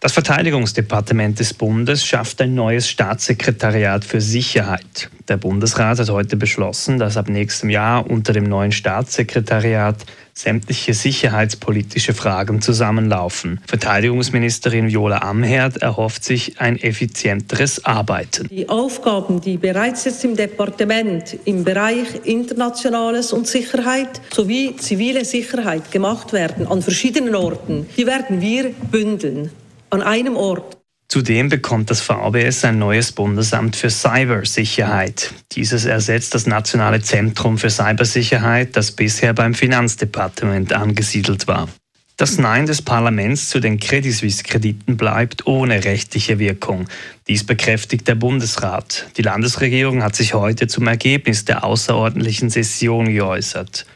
Das Verteidigungsdepartement des Bundes schafft ein neues Staatssekretariat für Sicherheit. Der Bundesrat hat heute beschlossen, dass ab nächstem Jahr unter dem neuen Staatssekretariat sämtliche sicherheitspolitische Fragen zusammenlaufen. Verteidigungsministerin Viola Amherd erhofft sich ein effizienteres Arbeiten. Die Aufgaben, die bereits jetzt im Departement im Bereich Internationales und Sicherheit sowie zivile Sicherheit gemacht werden an verschiedenen Orten, die werden wir bündeln an einem Ort. Zudem bekommt das VBS ein neues Bundesamt für Cybersicherheit. Dieses ersetzt das Nationale Zentrum für Cybersicherheit, das bisher beim Finanzdepartement angesiedelt war. Das Nein des Parlaments zu den Credit Suisse-Krediten bleibt ohne rechtliche Wirkung. Dies bekräftigt der Bundesrat. Die Landesregierung hat sich heute zum Ergebnis der außerordentlichen Session geäußert.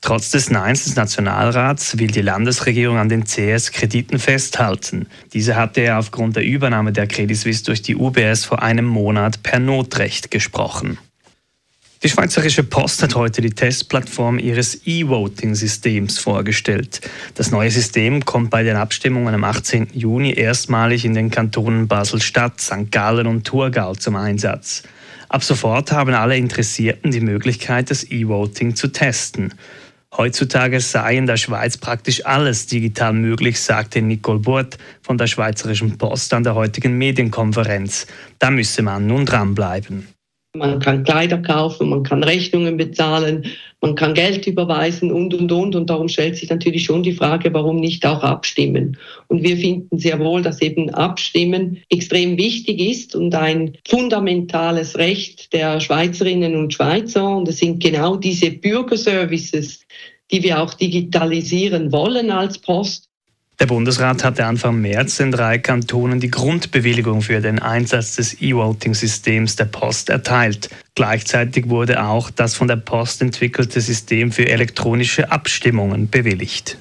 Trotz des Neins des Nationalrats will die Landesregierung an den CS-Krediten festhalten. Diese hatte er aufgrund der Übernahme der Credit Suisse durch die UBS vor einem Monat per Notrecht gesprochen. Die Schweizerische Post hat heute die Testplattform ihres E-Voting-Systems vorgestellt. Das neue System kommt bei den Abstimmungen am 18. Juni erstmalig in den Kantonen Basel-Stadt, St. Gallen und Thurgau zum Einsatz. Ab sofort haben alle Interessierten die Möglichkeit, das E-Voting zu testen. Heutzutage sei in der Schweiz praktisch alles digital möglich, sagte Nicole Burt von der Schweizerischen Post an der heutigen Medienkonferenz. Da müsse man nun dranbleiben. Man kann Kleider kaufen, man kann Rechnungen bezahlen, man kann Geld überweisen und, und, und. Und darum stellt sich natürlich schon die Frage, warum nicht auch abstimmen. Und wir finden sehr wohl, dass eben Abstimmen extrem wichtig ist und ein fundamentales Recht der Schweizerinnen und Schweizer. Und es sind genau diese Bürgerservices, die wir auch digitalisieren wollen als Post der Bundesrat hatte Anfang März in drei Kantonen die Grundbewilligung für den Einsatz des E-Voting-Systems der Post erteilt. Gleichzeitig wurde auch das von der Post entwickelte System für elektronische Abstimmungen bewilligt.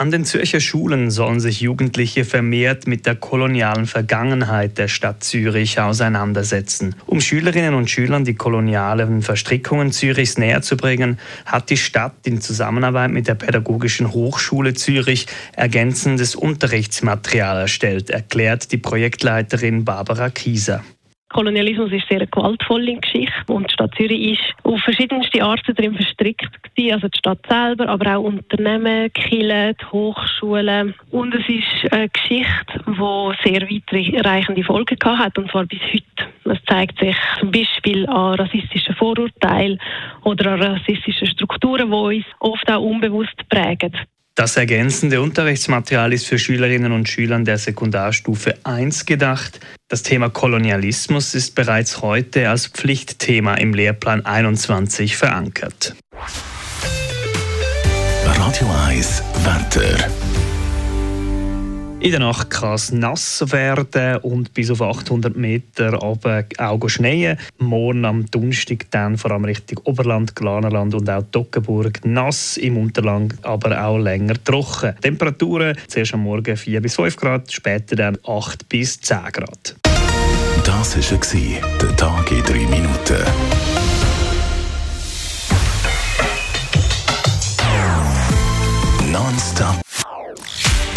An den Zürcher Schulen sollen sich Jugendliche vermehrt mit der kolonialen Vergangenheit der Stadt Zürich auseinandersetzen. Um Schülerinnen und Schülern die kolonialen Verstrickungen Zürichs näher zu bringen, hat die Stadt in Zusammenarbeit mit der Pädagogischen Hochschule Zürich ergänzendes Unterrichtsmaterial erstellt, erklärt die Projektleiterin Barbara Kieser. Kolonialismus ist sehr eine gewaltvolle Geschichte und die Stadt Zürich ist auf verschiedenste Arten darin verstrickt gewesen. Also die Stadt selber, aber auch Unternehmen, Kirchen, die Hochschulen. Und es ist eine Geschichte, die sehr weitreichende Folgen gehabt hat, und zwar bis heute. Das zeigt sich zum Beispiel an rassistischen Vorurteilen oder an rassistischen Strukturen, die uns oft auch unbewusst prägen. Das ergänzende Unterrichtsmaterial ist für Schülerinnen und Schüler der Sekundarstufe 1 gedacht. Das Thema Kolonialismus ist bereits heute als Pflichtthema im Lehrplan 21 verankert. Radio 1 Wetter. In der Nacht kann es nass werden und bis auf 800 Meter auch schneien. Morgen am Donnerstag dann vor allem Richtung Oberland, Glanerland und auch Toggenburg nass, im Unterland aber auch länger trocken. Temperaturen zuerst am Morgen 4 bis 5 Grad, später dann 8 bis 10 Grad. Das war der Tag in 3 Minuten. Nonstop